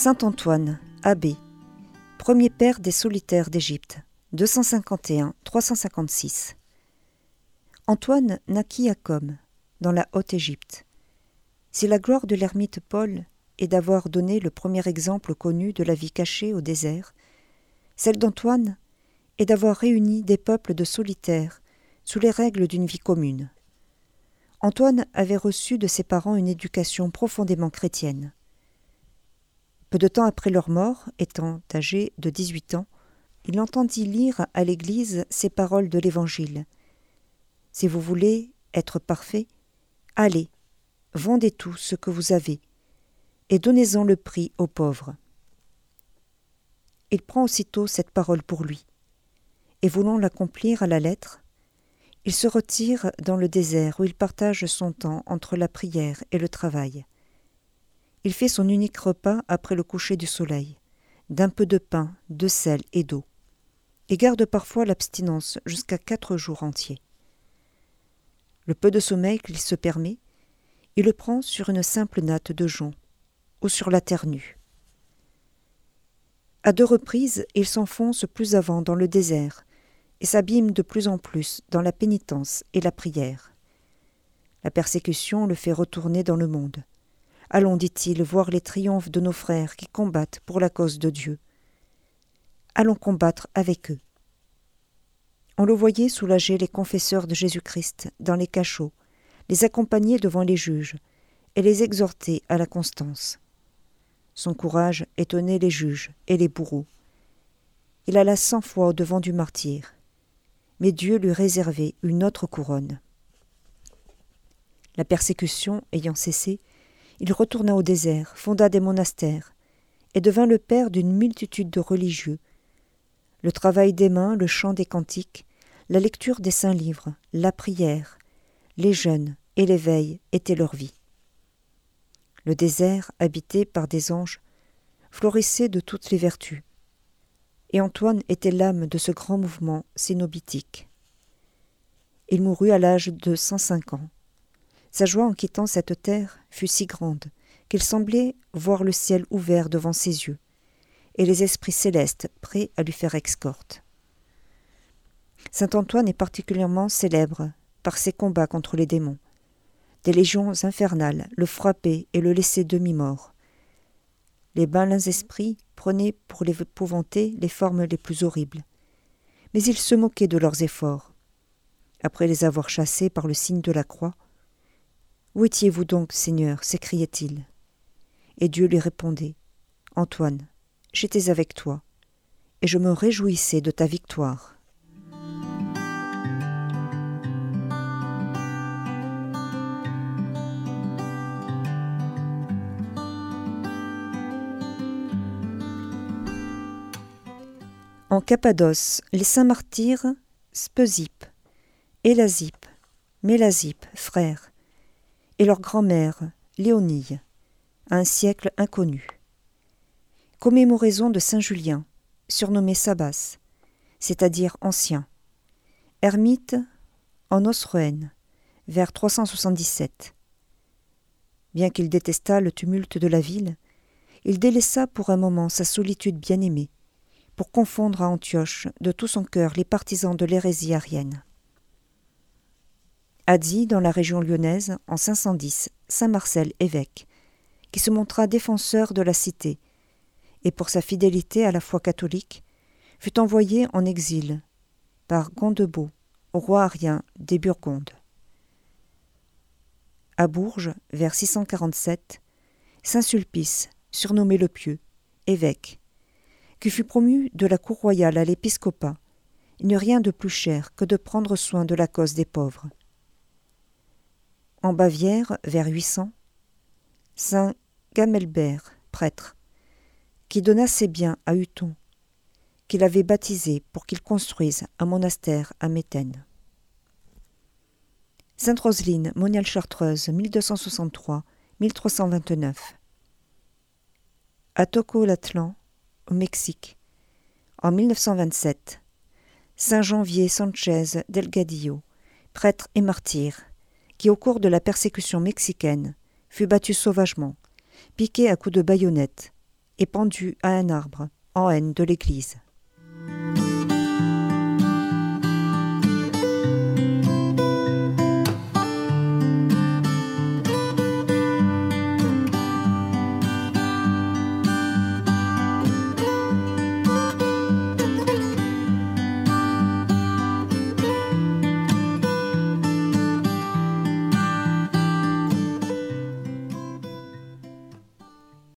Saint Antoine, abbé, premier père des solitaires d'Égypte, 251-356. Antoine naquit à Com, dans la Haute-Égypte. Si la gloire de l'ermite Paul est d'avoir donné le premier exemple connu de la vie cachée au désert, celle d'Antoine est d'avoir réuni des peuples de solitaires sous les règles d'une vie commune. Antoine avait reçu de ses parents une éducation profondément chrétienne. Peu de temps après leur mort, étant âgé de 18 ans, il entendit lire à l'Église ces paroles de l'Évangile. Si vous voulez être parfait, allez, vendez tout ce que vous avez, et donnez-en le prix aux pauvres. Il prend aussitôt cette parole pour lui, et voulant l'accomplir à la lettre, il se retire dans le désert où il partage son temps entre la prière et le travail. Il fait son unique repas après le coucher du soleil, d'un peu de pain, de sel et d'eau, et garde parfois l'abstinence jusqu'à quatre jours entiers. Le peu de sommeil qu'il se permet, il le prend sur une simple natte de jonc ou sur la terre nue. À deux reprises, il s'enfonce plus avant dans le désert et s'abîme de plus en plus dans la pénitence et la prière. La persécution le fait retourner dans le monde. Allons, dit-il, voir les triomphes de nos frères qui combattent pour la cause de Dieu. Allons combattre avec eux. On le voyait soulager les confesseurs de Jésus-Christ dans les cachots, les accompagner devant les juges et les exhorter à la constance. Son courage étonnait les juges et les bourreaux. Il alla cent fois au devant du martyr, mais Dieu lui réservait une autre couronne. La persécution ayant cessé, il retourna au désert, fonda des monastères, et devint le père d'une multitude de religieux. Le travail des mains, le chant des cantiques, la lecture des saints livres, la prière, les jeûnes et l'éveil étaient leur vie. Le désert, habité par des anges, florissait de toutes les vertus, et Antoine était l'âme de ce grand mouvement cénobitique. Il mourut à l'âge de cent cinq ans. Sa joie en quittant cette terre fut si grande qu'il semblait voir le ciel ouvert devant ses yeux, et les esprits célestes prêts à lui faire escorte. Saint Antoine est particulièrement célèbre par ses combats contre les démons. Des légions infernales le frappaient et le laissaient demi-mort. Les malins esprits prenaient pour l'épouvanter les formes les plus horribles. Mais il se moquait de leurs efforts. Après les avoir chassés par le signe de la croix, où étiez-vous donc, Seigneur s'écriait-il. Et Dieu lui répondait Antoine, j'étais avec toi, et je me réjouissais de ta victoire. En Cappadoce, les saints martyrs Speusippe, Élasippe, Mélasippe, frères, et leur grand-mère, Léonie, à un siècle inconnu. Commémoraison de Saint Julien, surnommé Sabas, c'est-à-dire ancien. Ermite en Osroène, vers 377. Bien qu'il détestât le tumulte de la ville, il délaissa pour un moment sa solitude bien-aimée pour confondre à Antioche de tout son cœur les partisans de l'hérésie arienne. Adi, dans la région lyonnaise, en 510, Saint Marcel, évêque, qui se montra défenseur de la cité, et pour sa fidélité à la foi catholique, fut envoyé en exil par Gondebaud, au roi arien des Burgondes. À Bourges, vers 647, Saint Sulpice, surnommé le Pieux, évêque, qui fut promu de la cour royale à l'épiscopat, il n'y rien de plus cher que de prendre soin de la cause des pauvres en Bavière, vers 800, Saint Gamelbert, prêtre, qui donna ses biens à Huton, qu'il avait baptisé pour qu'il construise un monastère à Méthène. Sainte Roseline, moniale chartreuse, 1263-1329. À Tocolatlan, au Mexique, en 1927. Saint Janvier Sanchez Delgadillo, prêtre et martyr, qui au cours de la persécution mexicaine fut battu sauvagement, piqué à coups de baïonnette et pendu à un arbre, en haine de l'Église.